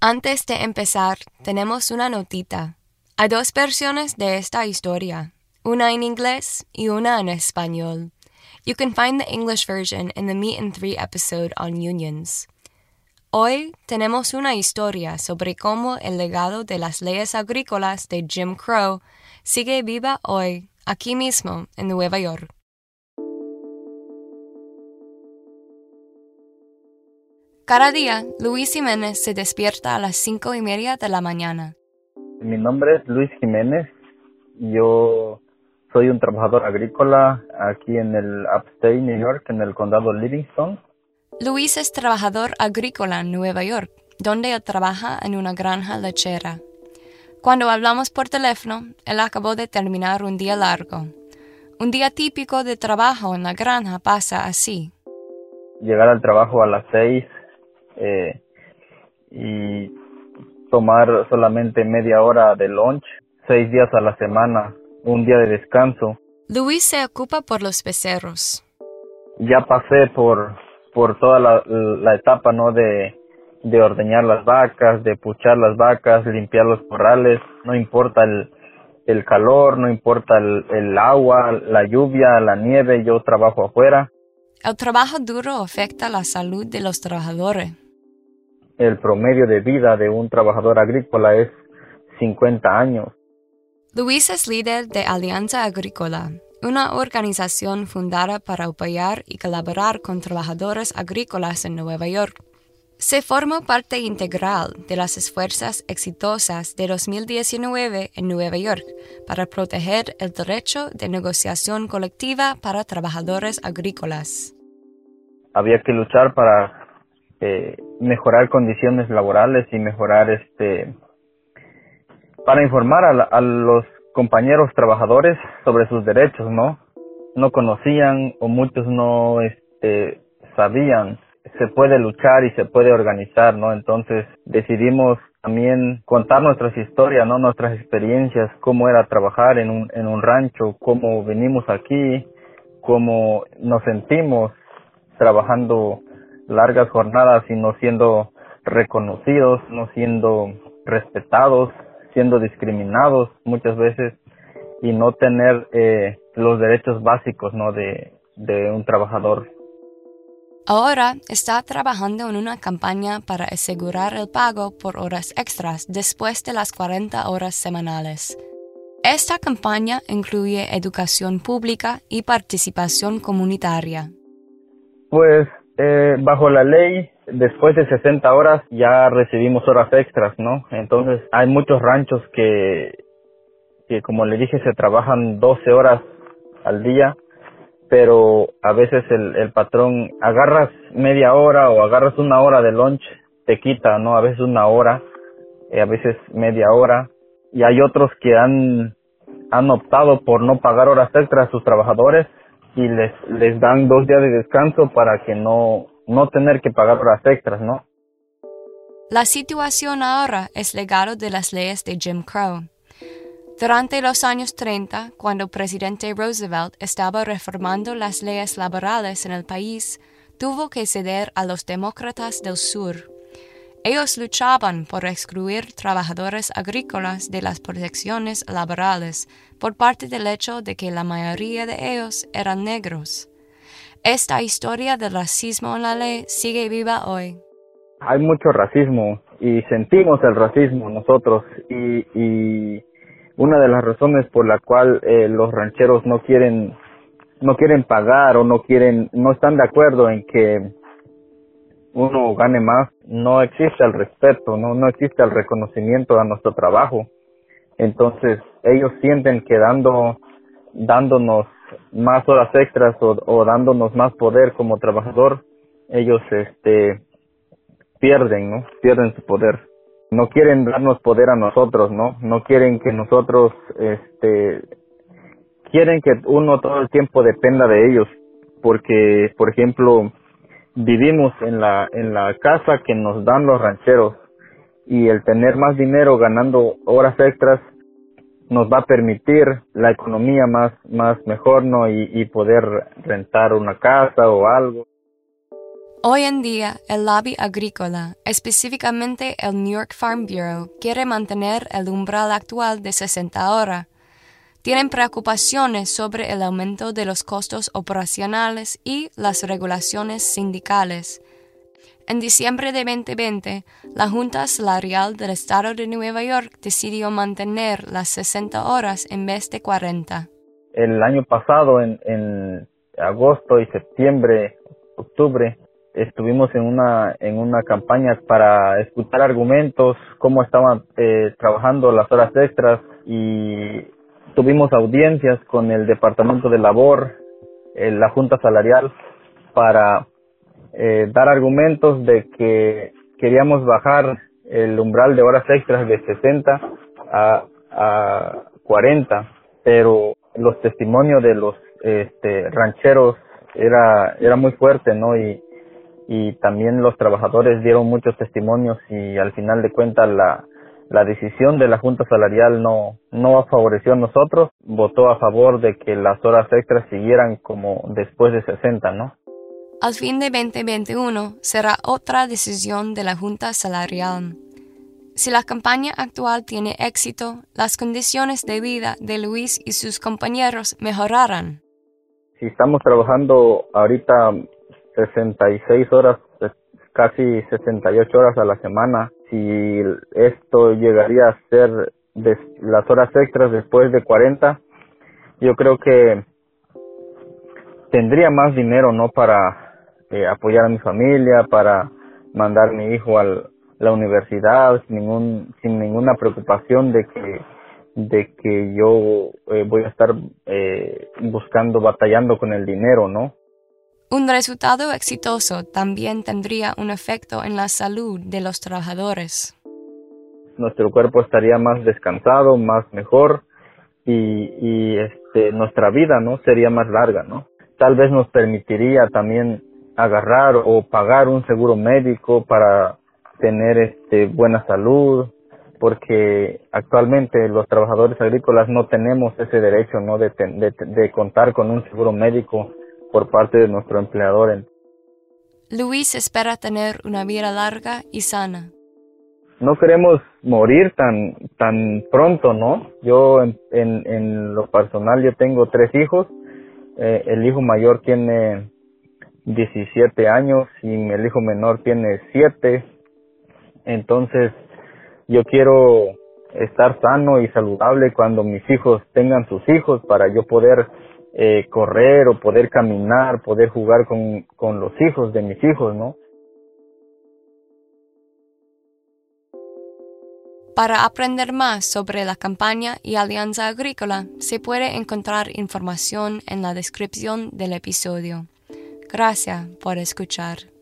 Antes de empezar, tenemos una notita. Hay dos versiones de esta historia, una en inglés y una en español. You can find the English version in the Meet and Three episode on unions. Hoy tenemos una historia sobre cómo el legado de las leyes agrícolas de Jim Crow sigue viva hoy, aquí mismo, en Nueva York. Cada día, Luis Jiménez se despierta a las cinco y media de la mañana. Mi nombre es Luis Jiménez. Yo soy un trabajador agrícola aquí en el Upstate New York, en el condado Livingston. Luis es trabajador agrícola en Nueva York, donde él trabaja en una granja lechera. Cuando hablamos por teléfono, él acabó de terminar un día largo. Un día típico de trabajo en la granja pasa así. Llegar al trabajo a las seis eh, y tomar solamente media hora de lunch, seis días a la semana, un día de descanso. Luis se ocupa por los becerros. Ya pasé por, por toda la, la etapa, ¿no? De, de ordeñar las vacas, de puchar las vacas, limpiar los corrales, no importa el, el calor, no importa el, el agua, la lluvia, la nieve, yo trabajo afuera. El trabajo duro afecta la salud de los trabajadores. El promedio de vida de un trabajador agrícola es 50 años. Luis es líder de Alianza Agrícola, una organización fundada para apoyar y colaborar con trabajadores agrícolas en Nueva York. Se formó parte integral de las esfuerzas exitosas de 2019 en Nueva York para proteger el derecho de negociación colectiva para trabajadores agrícolas. Había que luchar para eh, mejorar condiciones laborales y mejorar este para informar a, a, los compañeros trabajadores sobre sus derechos, ¿no? No conocían o muchos no este, sabían. Se puede luchar y se puede organizar, ¿no? Entonces decidimos también contar nuestras historias, ¿no? Nuestras experiencias, cómo era trabajar en un, en un rancho, cómo venimos aquí, cómo nos sentimos trabajando largas jornadas y no siendo reconocidos, no siendo respetados, siendo discriminados muchas veces y no tener eh, los derechos básicos ¿no? de, de un trabajador. Ahora está trabajando en una campaña para asegurar el pago por horas extras después de las 40 horas semanales. Esta campaña incluye educación pública y participación comunitaria. Pues eh, bajo la ley, después de 60 horas ya recibimos horas extras, ¿no? Entonces hay muchos ranchos que, que como le dije, se trabajan 12 horas al día, pero a veces el, el patrón agarras media hora o agarras una hora de lunch, te quita, ¿no? A veces una hora, a veces media hora, y hay otros que han, han optado por no pagar horas extras a sus trabajadores y les, les dan dos días de descanso para que no, no tener que pagar horas extras, ¿no? La situación ahora es legado de las leyes de Jim Crow. Durante los años 30, cuando el presidente Roosevelt estaba reformando las leyes laborales en el país, tuvo que ceder a los demócratas del sur. Ellos luchaban por excluir trabajadores agrícolas de las protecciones laborales por parte del hecho de que la mayoría de ellos eran negros. Esta historia del racismo en la ley sigue viva hoy. Hay mucho racismo y sentimos el racismo nosotros y, y una de las razones por la cual eh, los rancheros no quieren no quieren pagar o no quieren no están de acuerdo en que uno gane más, no existe el respeto, no, no existe el reconocimiento a nuestro trabajo. Entonces, ellos sienten que dando, dándonos más horas extras o, dándonos más poder como trabajador, ellos este pierden, ¿no? Pierden su poder. No quieren darnos poder a nosotros, ¿no? No quieren que nosotros este quieren que uno todo el tiempo dependa de ellos, porque por ejemplo, vivimos en la en la casa que nos dan los rancheros y el tener más dinero ganando horas extras nos va a permitir la economía más más mejor no y, y poder rentar una casa o algo Hoy en día, el lobby agrícola, específicamente el New York Farm Bureau, quiere mantener el umbral actual de 60 horas. Tienen preocupaciones sobre el aumento de los costos operacionales y las regulaciones sindicales. En diciembre de 2020, la Junta Salarial del Estado de Nueva York decidió mantener las 60 horas en vez de 40. El año pasado, en, en agosto y septiembre, octubre, estuvimos en una en una campaña para escuchar argumentos cómo estaban eh, trabajando las horas extras y tuvimos audiencias con el departamento de labor eh, la junta salarial para eh, dar argumentos de que queríamos bajar el umbral de horas extras de 60 a, a 40 pero los testimonios de los este, rancheros era era muy fuerte no y y también los trabajadores dieron muchos testimonios y al final de cuentas la, la decisión de la Junta Salarial no, no favoreció a nosotros, votó a favor de que las horas extras siguieran como después de 60, ¿no? Al fin de 2021 será otra decisión de la Junta Salarial. Si la campaña actual tiene éxito, las condiciones de vida de Luis y sus compañeros mejorarán. Si estamos trabajando ahorita 66 horas, casi 68 horas a la semana. Si esto llegaría a ser de las horas extras después de 40, yo creo que tendría más dinero, ¿no? Para eh, apoyar a mi familia, para mandar a mi hijo a la universidad sin ningún sin ninguna preocupación de que de que yo eh, voy a estar eh, buscando batallando con el dinero no un resultado exitoso también tendría un efecto en la salud de los trabajadores. Nuestro cuerpo estaría más descansado, más mejor y, este, nuestra vida no sería más larga, ¿no? Tal vez nos permitiría también agarrar o pagar un seguro médico para tener este buena salud, porque actualmente los trabajadores agrícolas no tenemos ese derecho, ¿no? De, de, de contar con un seguro médico por parte de nuestro empleador. Luis espera tener una vida larga y sana. No queremos morir tan tan pronto, ¿no? Yo en, en, lo personal yo tengo tres hijos. Eh, el hijo mayor tiene 17 años y el hijo menor tiene 7. Entonces yo quiero estar sano y saludable cuando mis hijos tengan sus hijos para yo poder eh, correr o poder caminar, poder jugar con, con los hijos de mis hijos, ¿no? Para aprender más sobre la campaña y Alianza Agrícola, se puede encontrar información en la descripción del episodio. Gracias por escuchar.